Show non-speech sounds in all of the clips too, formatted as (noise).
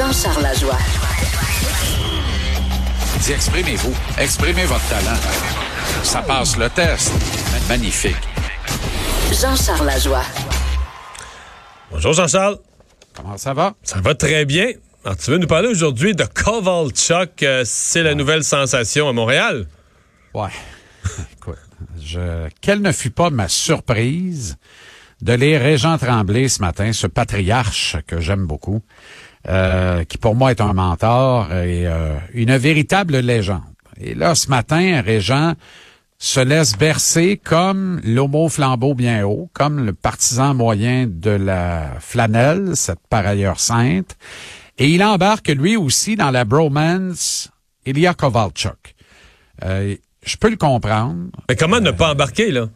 Jean-Charles Lajoie. Dis, exprimez-vous. Exprimez votre talent. Ça passe le test. Magnifique. Jean-Charles Lajoie. Bonjour Jean-Charles. Comment ça va? Ça va très bien. Alors, tu veux nous parler aujourd'hui de Kovalchuk. Euh, c'est la nouvelle sensation à Montréal. Ouais. (laughs) Écoute, je... quelle ne fut pas ma surprise de lire Régent Tremblay ce matin, ce patriarche que j'aime beaucoup, euh, qui pour moi est un mentor et euh, une véritable légende. Et là, ce matin, Régent se laisse bercer comme l'homo flambeau bien haut, comme le partisan moyen de la flanelle, cette par ailleurs sainte, et il embarque lui aussi dans la bromance Ilya Kovalchuk. Euh, je peux le comprendre. Mais comment ne pas embarquer, là?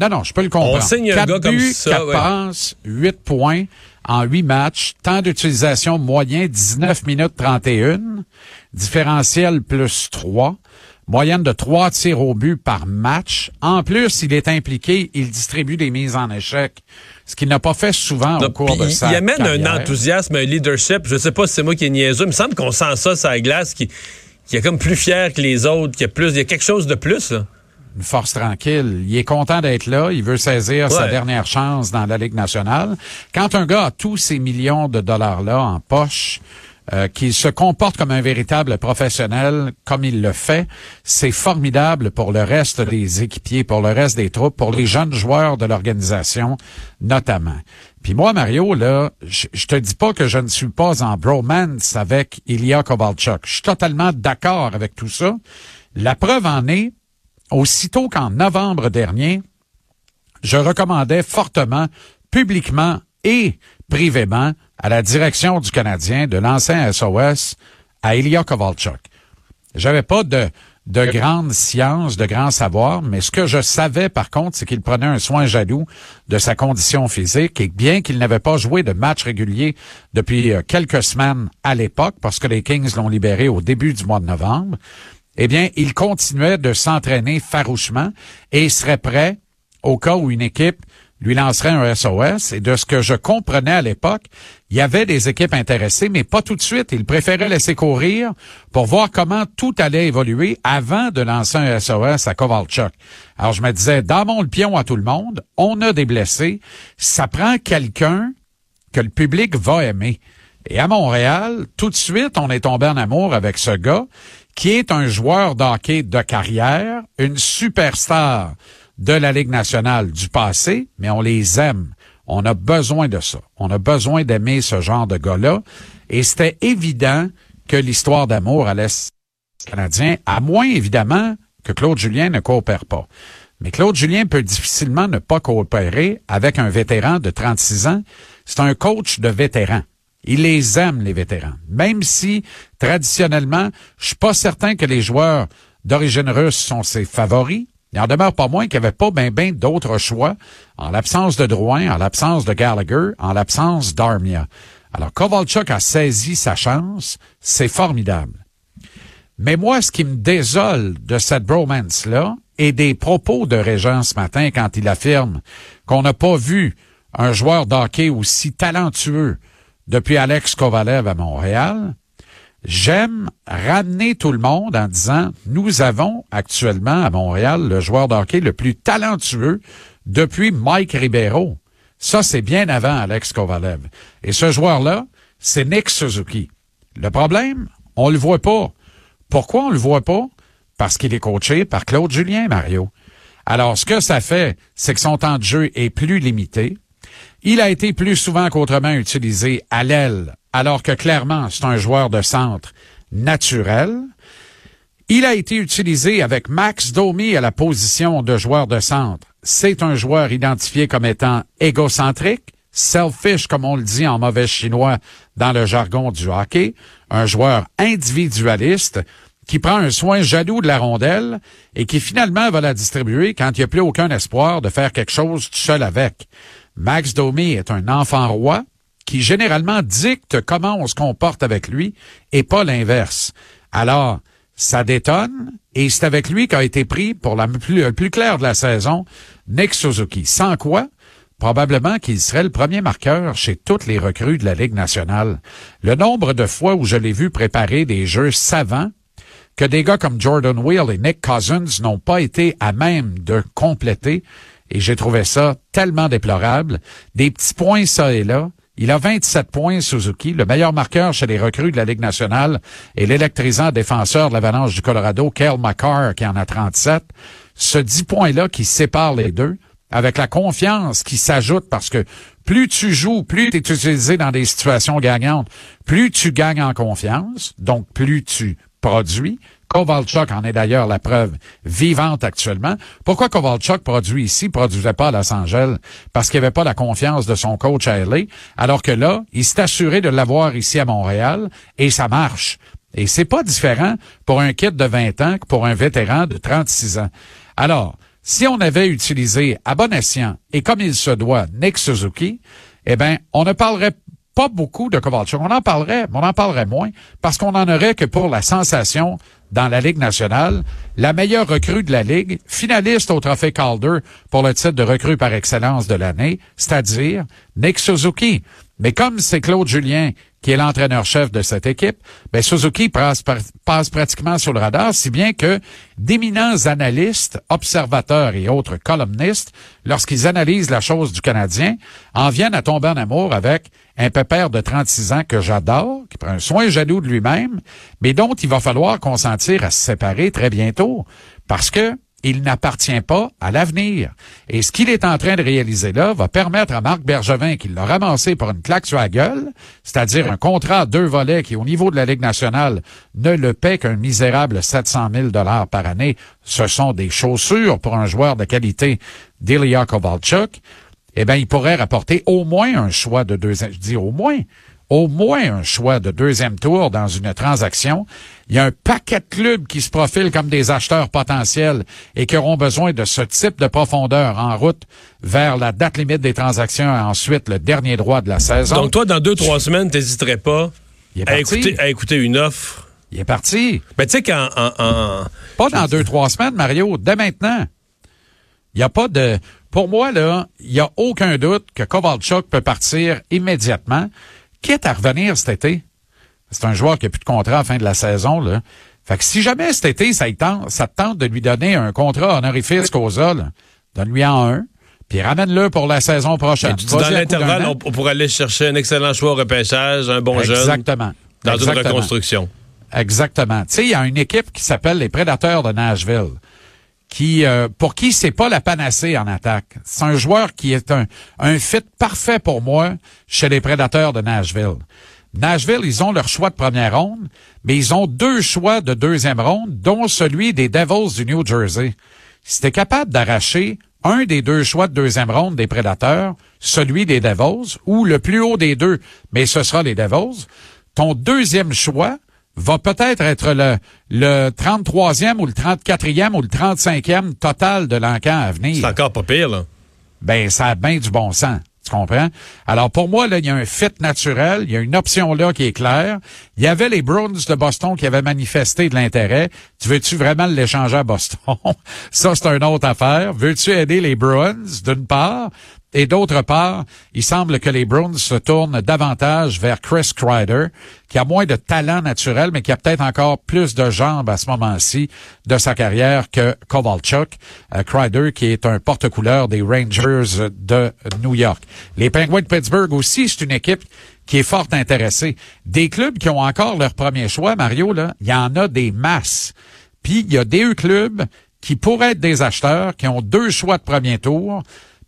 Non, non, je peux le comprendre. On signe un Quatre gars comme buts, ça, quatre ouais. passes, 8 points en 8 matchs, temps d'utilisation moyen 19 minutes 31, différentiel plus 3, moyenne de 3 tirs au but par match. En plus, il est impliqué, il distribue des mises en échec, ce qu'il n'a pas fait souvent au cours de sa il amène carrière. un enthousiasme, un leadership. Je sais pas si c'est moi qui est niaiseux, il me semble qu'on sent ça sur la glace, qui, qui est comme plus fier que les autres, qui a plus, il y a quelque chose de plus, là. Une force tranquille. Il est content d'être là. Il veut saisir sa dernière chance dans la Ligue nationale. Quand un gars a tous ces millions de dollars-là en poche, euh, qu'il se comporte comme un véritable professionnel, comme il le fait, c'est formidable pour le reste des équipiers, pour le reste des troupes, pour les jeunes joueurs de l'organisation, notamment. Puis moi, Mario, là, je, je te dis pas que je ne suis pas en bromance avec Ilya Kovalchuk. Je suis totalement d'accord avec tout ça. La preuve en est, aussitôt qu'en novembre dernier, je recommandais fortement, publiquement et privément, à la direction du Canadien de l'ancien SOS à Ilya Kovalchuk. J'avais pas de, de grande science, de grand savoir, mais ce que je savais par contre, c'est qu'il prenait un soin jaloux de sa condition physique et bien qu'il n'avait pas joué de match régulier depuis euh, quelques semaines à l'époque, parce que les Kings l'ont libéré au début du mois de novembre, eh bien, il continuait de s'entraîner farouchement et il serait prêt au cas où une équipe lui lancerait un SOS. Et de ce que je comprenais à l'époque, il y avait des équipes intéressées, mais pas tout de suite. Il préférait laisser courir pour voir comment tout allait évoluer avant de lancer un SOS à Kovalchuk. Alors, je me disais, dans le pion à tout le monde, on a des blessés. Ça prend quelqu'un que le public va aimer. Et à Montréal, tout de suite, on est tombé en amour avec ce gars qui est un joueur d'hockey de carrière, une superstar de la Ligue nationale du passé, mais on les aime. On a besoin de ça. On a besoin d'aimer ce genre de gars-là. Et c'était évident que l'histoire d'amour à l'Est canadien, à moins évidemment que Claude Julien ne coopère pas. Mais Claude Julien peut difficilement ne pas coopérer avec un vétéran de 36 ans. C'est un coach de vétérans. Il les aime, les vétérans. Même si, traditionnellement, je suis pas certain que les joueurs d'origine russe sont ses favoris. Il en demeure pas moins qu'il n'y avait pas ben ben d'autres choix en l'absence de Drouin, en l'absence de Gallagher, en l'absence d'Armia. Alors, Kovalchuk a saisi sa chance. C'est formidable. Mais moi, ce qui me désole de cette bromance-là et des propos de Régent ce matin quand il affirme qu'on n'a pas vu un joueur d'hockey aussi talentueux depuis Alex Kovalev à Montréal, j'aime ramener tout le monde en disant nous avons actuellement à Montréal le joueur d'hockey le plus talentueux depuis Mike Ribeiro. Ça, c'est bien avant Alex Kovalev. Et ce joueur-là, c'est Nick Suzuki. Le problème, on le voit pas. Pourquoi on le voit pas? Parce qu'il est coaché par Claude Julien, Mario. Alors, ce que ça fait, c'est que son temps de jeu est plus limité. Il a été plus souvent qu'autrement utilisé à l'aile, alors que clairement, c'est un joueur de centre naturel. Il a été utilisé avec Max Domi à la position de joueur de centre. C'est un joueur identifié comme étant égocentrique, selfish, comme on le dit en mauvais chinois dans le jargon du hockey, un joueur individualiste qui prend un soin jaloux de la rondelle et qui finalement va la distribuer quand il n'y a plus aucun espoir de faire quelque chose seul avec. Max Domi est un enfant roi qui généralement dicte comment on se comporte avec lui et pas l'inverse. Alors, ça détonne et c'est avec lui qu'a été pris pour la plus, le plus clair de la saison Nick Suzuki. Sans quoi, probablement qu'il serait le premier marqueur chez toutes les recrues de la Ligue nationale. Le nombre de fois où je l'ai vu préparer des jeux savants que des gars comme Jordan Will et Nick Cousins n'ont pas été à même de compléter, et j'ai trouvé ça tellement déplorable. Des petits points ça et là. Il a 27 points, Suzuki, le meilleur marqueur chez les recrues de la Ligue nationale et l'électrisant défenseur de l'Avalanche du Colorado, Kyle McCarr, qui en a 37. Ce 10 points-là qui sépare les deux, avec la confiance qui s'ajoute parce que plus tu joues, plus tu es utilisé dans des situations gagnantes, plus tu gagnes en confiance, donc plus tu produis. Kovalchuk en est d'ailleurs la preuve vivante actuellement. Pourquoi Kovalchuk produit ici, produisait pas à Los Angeles? Parce qu'il avait pas la confiance de son coach à LA, alors que là, il s'est assuré de l'avoir ici à Montréal et ça marche. Et c'est pas différent pour un kit de 20 ans que pour un vétéran de 36 ans. Alors, si on avait utilisé à bon escient et comme il se doit Nick Suzuki, eh ben, on ne parlerait pas beaucoup de Kovalchuk. On en parlerait, mais on en parlerait moins parce qu'on en aurait que pour la sensation dans la Ligue nationale, la meilleure recrue de la Ligue, finaliste au trophée Calder pour le titre de recrue par excellence de l'année, c'est-à-dire Nick Suzuki. Mais comme c'est Claude Julien qui est l'entraîneur-chef de cette équipe, ben Suzuki passe, passe, pratiquement sur le radar, si bien que d'éminents analystes, observateurs et autres columnistes, lorsqu'ils analysent la chose du Canadien, en viennent à tomber en amour avec un pépère de 36 ans que j'adore, qui prend un soin jaloux de lui-même, mais dont il va falloir consentir à se séparer très bientôt, parce que il n'appartient pas à l'avenir. Et ce qu'il est en train de réaliser là va permettre à Marc Bergevin, qui l'a ramassé pour une claque sur la gueule, c'est-à-dire un contrat à deux volets qui, au niveau de la Ligue nationale, ne le paie qu'un misérable 700 000 dollars par année. Ce sont des chaussures pour un joueur de qualité d'Ilya Kovalchuk. Eh bien, il pourrait rapporter au moins un choix de deux, je dis au moins, au moins un choix de deuxième tour dans une transaction. Il y a un paquet de clubs qui se profilent comme des acheteurs potentiels et qui auront besoin de ce type de profondeur en route vers la date limite des transactions et ensuite le dernier droit de la saison. Donc toi, dans deux, trois semaines, t'hésiterais pas à écouter, à écouter une offre? Il est parti. Mais tu sais qu'en... Pas dans deux, trois semaines, Mario, dès maintenant. Il n'y a pas de... Pour moi, là, il n'y a aucun doute que Kovalchuk peut partir immédiatement quitte à revenir cet été. C'est un joueur qui n'a plus de contrat à la fin de la saison. Là. Fait que si jamais cet été, ça, tente, ça tente de lui donner un contrat honorifique aux donne-lui en un, puis ramène-le pour la saison prochaine. dans l'intervalle, on, pourrait aller chercher un excellent choix au repêchage, un bon jeune. Exactement. Dans une reconstruction. Exactement. Tu sais, il y a une équipe qui s'appelle les Prédateurs de Nashville qui euh, pour qui c'est pas la panacée en attaque. C'est un joueur qui est un, un fit parfait pour moi chez les prédateurs de Nashville. Nashville, ils ont leur choix de première ronde, mais ils ont deux choix de deuxième ronde, dont celui des Devils du New Jersey. Si t'es capable d'arracher un des deux choix de deuxième ronde des prédateurs, celui des Devils, ou le plus haut des deux, mais ce sera les Devils, ton deuxième choix, va peut-être être le, le 33e ou le 34e ou le 35e total de l'encan à venir. C'est encore pas pire, là. Ben, ça a bien du bon sens. Tu comprends? Alors, pour moi, là, il y a un fit naturel. Il y a une option là qui est claire. Il y avait les Bruins de Boston qui avaient manifesté de l'intérêt. Tu veux-tu vraiment l'échanger à Boston? (laughs) Ça, c'est une autre affaire. Veux-tu aider les Bruins, d'une part? Et d'autre part, il semble que les Browns se tournent davantage vers Chris Kreider, qui a moins de talent naturel, mais qui a peut-être encore plus de jambes à ce moment-ci de sa carrière que Kovalchuk. Euh, Kreider, qui est un porte-couleur des Rangers de New York. Les Penguins de Pittsburgh aussi, c'est une équipe qui est fort intéressée. Des clubs qui ont encore leur premier choix, Mario, là, il y en a des masses. Puis, il y a des clubs qui pourraient être des acheteurs, qui ont deux choix de premier tour,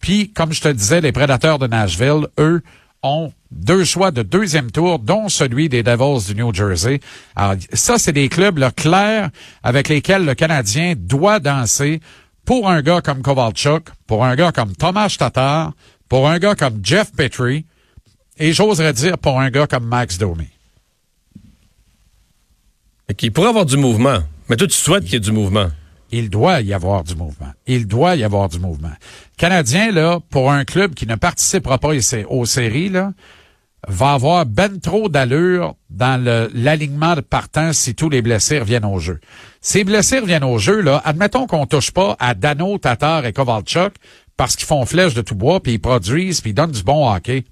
puis, comme je te disais, les prédateurs de Nashville, eux, ont deux choix de deuxième tour, dont celui des Devils du New Jersey. Alors, ça, c'est des clubs là, clairs avec lesquels le Canadien doit danser pour un gars comme Kovalchuk, pour un gars comme Thomas Tatar, pour un gars comme Jeff Petrie, et j'oserais dire pour un gars comme Max Domi. Qui pourrait avoir du mouvement. Mais toi, tu souhaites qu'il y ait du mouvement il doit y avoir du mouvement. Il doit y avoir du mouvement. Canadien, là, pour un club qui ne participera pas aux séries, là, va avoir ben trop d'allure dans l'alignement de partant si tous les blessés reviennent au jeu. Les blessés reviennent au jeu, là, admettons qu'on touche pas à Dano, Tatar et Kovalchuk, parce qu'ils font flèche de tout bois, puis ils produisent, puis ils donnent du bon hockey.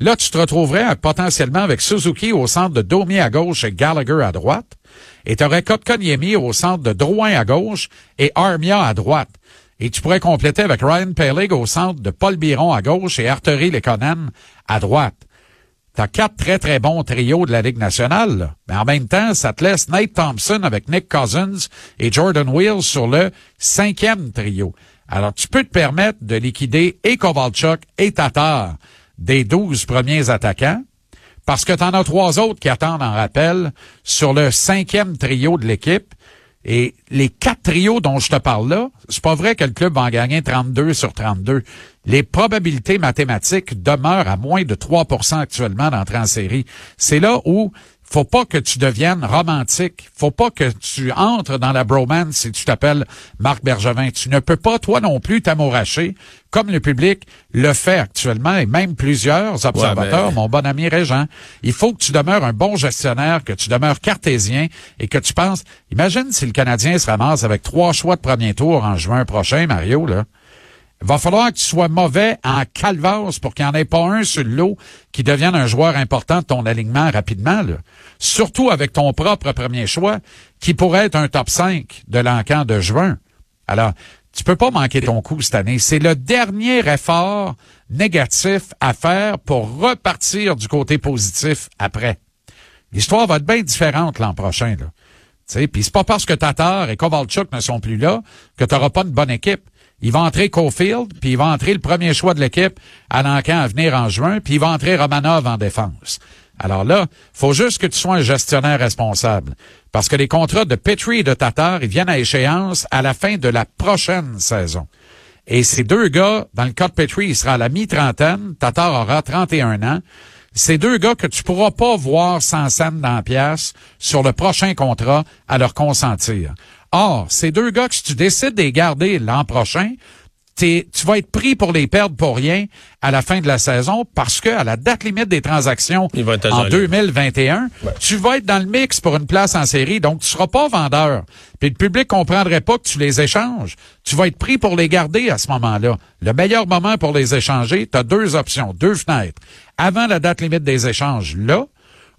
Là, tu te retrouverais potentiellement avec Suzuki au centre de Domi à gauche et Gallagher à droite. Et tu aurais Kotkaniemi au centre de Drouin à gauche et Armia à droite. Et tu pourrais compléter avec Ryan Pellig au centre de Paul Biron à gauche et Arturi Lekonen à droite. T'as quatre très, très bons trios de la Ligue nationale. Mais en même temps, ça te laisse Nate Thompson avec Nick Cousins et Jordan Wills sur le cinquième trio. Alors, tu peux te permettre de liquider et Kovalchuk et Tatar des douze premiers attaquants parce que tu en as trois autres qui attendent en rappel sur le cinquième trio de l'équipe. Et les quatre trios dont je te parle là, c'est pas vrai que le club va en gagner 32 sur 32. Les probabilités mathématiques demeurent à moins de 3% actuellement d'entrer en série. C'est là où faut pas que tu deviennes romantique. Faut pas que tu entres dans la bromance si tu t'appelles Marc Bergevin. Tu ne peux pas, toi non plus, t'amouracher, comme le public le fait actuellement, et même plusieurs observateurs, mon bon ami Régent. Il faut que tu demeures un bon gestionnaire, que tu demeures cartésien et que tu penses, imagine si le Canadien se ramasse avec trois choix de premier tour en juin prochain, Mario, là. Va falloir que tu sois mauvais en calvasse pour qu'il n'y en ait pas un sur le lot qui devienne un joueur important de ton alignement rapidement. Surtout avec ton propre premier choix, qui pourrait être un top 5 de l'encan de juin. Alors, tu peux pas manquer ton coup cette année. C'est le dernier effort négatif à faire pour repartir du côté positif après. L'histoire va être bien différente l'an prochain. Là. Puis c'est pas parce que Tatar et Kovalchuk ne sont plus là que tu n'auras pas une bonne équipe. Il va entrer Cofield, puis il va entrer le premier choix de l'équipe à l'encan à venir en juin, puis il va entrer Romanov en défense. Alors là, faut juste que tu sois un gestionnaire responsable. Parce que les contrats de Petrie et de Tatar, ils viennent à échéance à la fin de la prochaine saison. Et ces deux gars, dans le cas de Petrie, il sera à la mi-trentaine, Tatar aura 31 ans. Ces deux gars que tu pourras pas voir sans scène dans la pièce sur le prochain contrat à leur consentir. Or, ces deux gars que si tu décides de les garder l'an prochain, tu vas être pris pour les perdre pour rien à la fin de la saison parce que à la date limite des transactions en 2021, tu vas être dans le mix pour une place en série, donc tu seras pas vendeur. Puis le public comprendrait pas que tu les échanges. Tu vas être pris pour les garder à ce moment-là. Le meilleur moment pour les échanger, tu as deux options, deux fenêtres. Avant la date limite des échanges, là,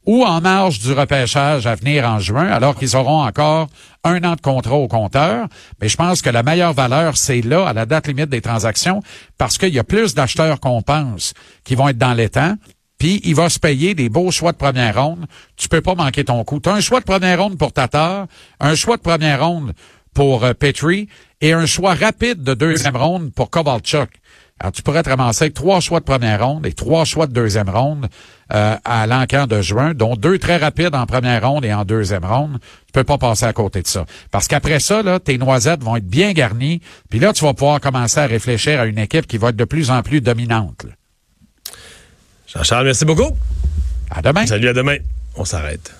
ou en marge du repêchage à venir en juin, alors qu'ils auront encore un an de contrat au compteur. Mais je pense que la meilleure valeur, c'est là, à la date limite des transactions, parce qu'il y a plus d'acheteurs qu'on pense qui vont être dans les temps. Puis il va se payer des beaux choix de première ronde. Tu peux pas manquer ton coup. Tu un choix de première ronde pour Tatar, un choix de première ronde pour euh, Petrie et un choix rapide de deuxième ronde pour Kovalchuk. Alors, tu pourrais te ramasser avec trois choix de première ronde et trois choix de deuxième ronde euh, à l'encan de juin, dont deux très rapides en première ronde et en deuxième ronde. Tu peux pas passer à côté de ça. Parce qu'après ça, là, tes noisettes vont être bien garnies. Puis là, tu vas pouvoir commencer à réfléchir à une équipe qui va être de plus en plus dominante. Jean-Charles, merci beaucoup. À demain. Salut, à demain. On s'arrête.